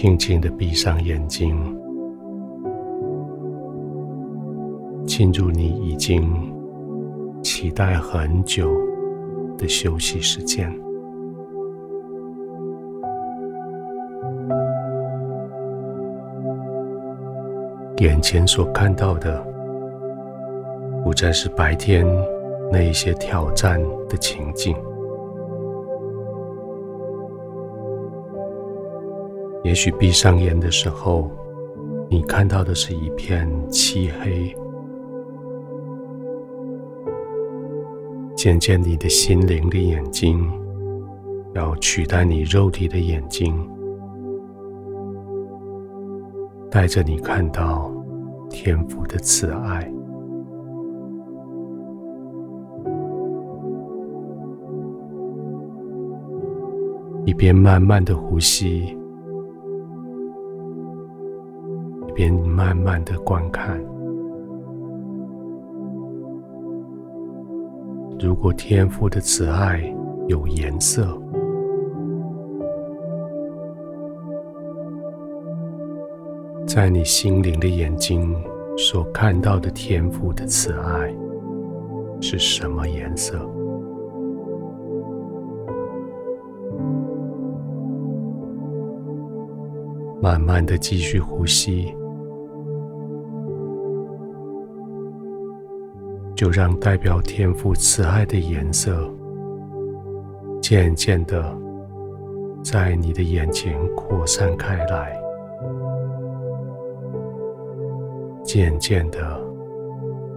轻轻的闭上眼睛，进入你已经期待很久的休息时间。眼前所看到的，不再是白天那一些挑战的情境。也许闭上眼的时候，你看到的是一片漆黑。渐渐，你的心灵的眼睛要取代你肉体的眼睛，带着你看到天父的慈爱。一边慢慢的呼吸。边慢慢的观看，如果天父的慈爱有颜色，在你心灵的眼睛所看到的天父的慈爱是什么颜色？慢慢的继续呼吸。就让代表天父慈爱的颜色，渐渐的在你的眼前扩散开来，渐渐的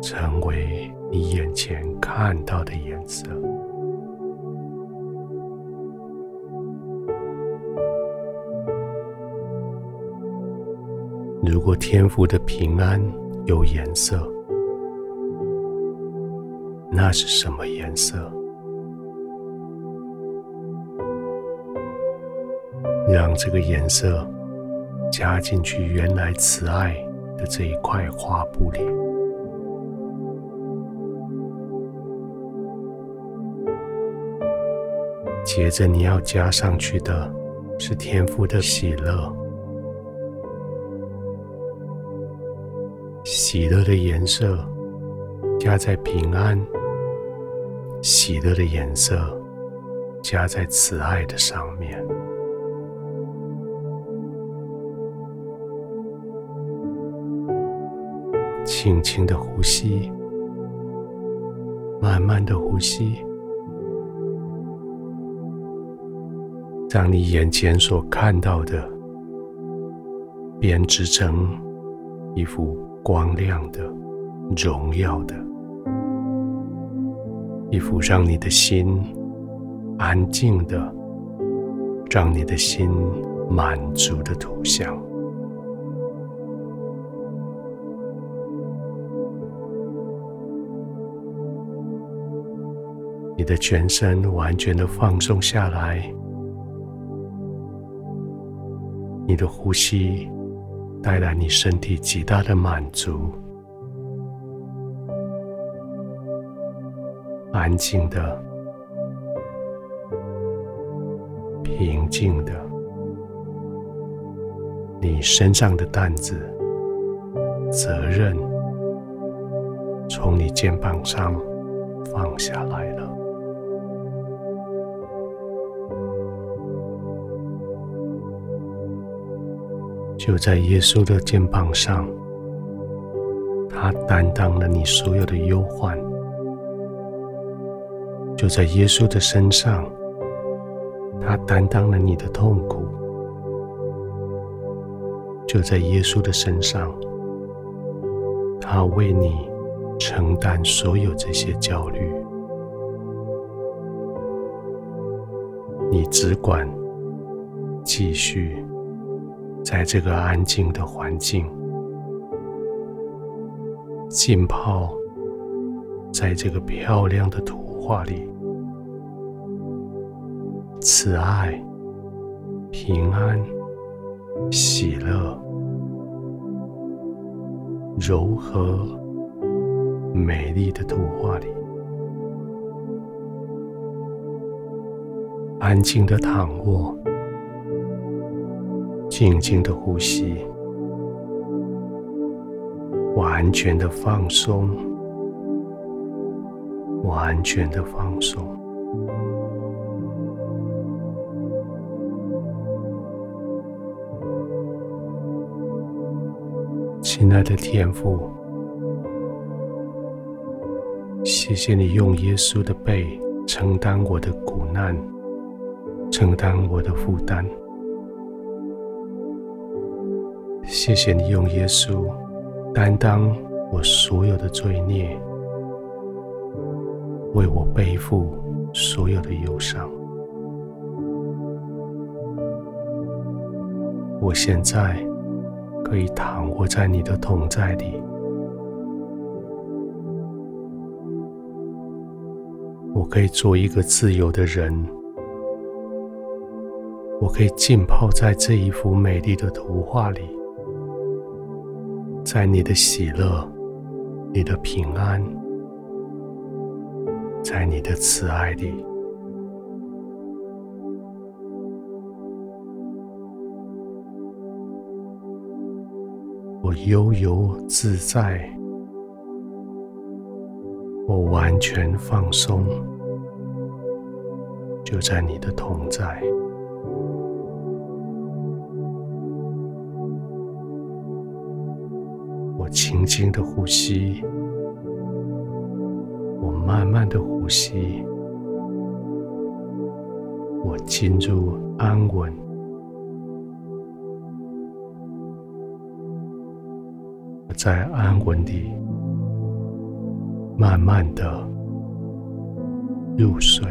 成为你眼前看到的颜色。如果天父的平安有颜色，那是什么颜色？让这个颜色加进去原来慈爱的这一块画布里。接着你要加上去的是天赋的喜乐，喜乐的颜色加在平安。喜乐的颜色加在慈爱的上面，轻轻的呼吸，慢慢的呼吸，让你眼前所看到的编织成一幅光亮的、荣耀的。一幅让你的心安静的、让你的心满足的图像。你的全身完全的放松下来，你的呼吸带来你身体极大的满足。安静的、平静的，你身上的担子、责任，从你肩膀上放下来了。就在耶稣的肩膀上，他担当了你所有的忧患。就在耶稣的身上，他担当了你的痛苦；就在耶稣的身上，他为你承担所有这些焦虑。你只管继续在这个安静的环境浸泡，在这个漂亮的图画里。慈爱、平安、喜乐、柔和、美丽的图画里，安静的躺卧，静静的呼吸，完全的放松，完全的放松。亲爱的天父，谢谢你用耶稣的背承担我的苦难，承担我的负担。谢谢你用耶稣担当我所有的罪孽，为我背负所有的忧伤。我现在可以躺卧在你的同在里，我可以做一个自由的人，我可以浸泡在这一幅美丽的图画里。在你的喜乐、你的平安，在你的慈爱里，悠游自在，我完全放松，就在你的同在。我轻轻的呼吸，我慢慢的呼吸，我进入安稳，在安稳地慢慢的入睡。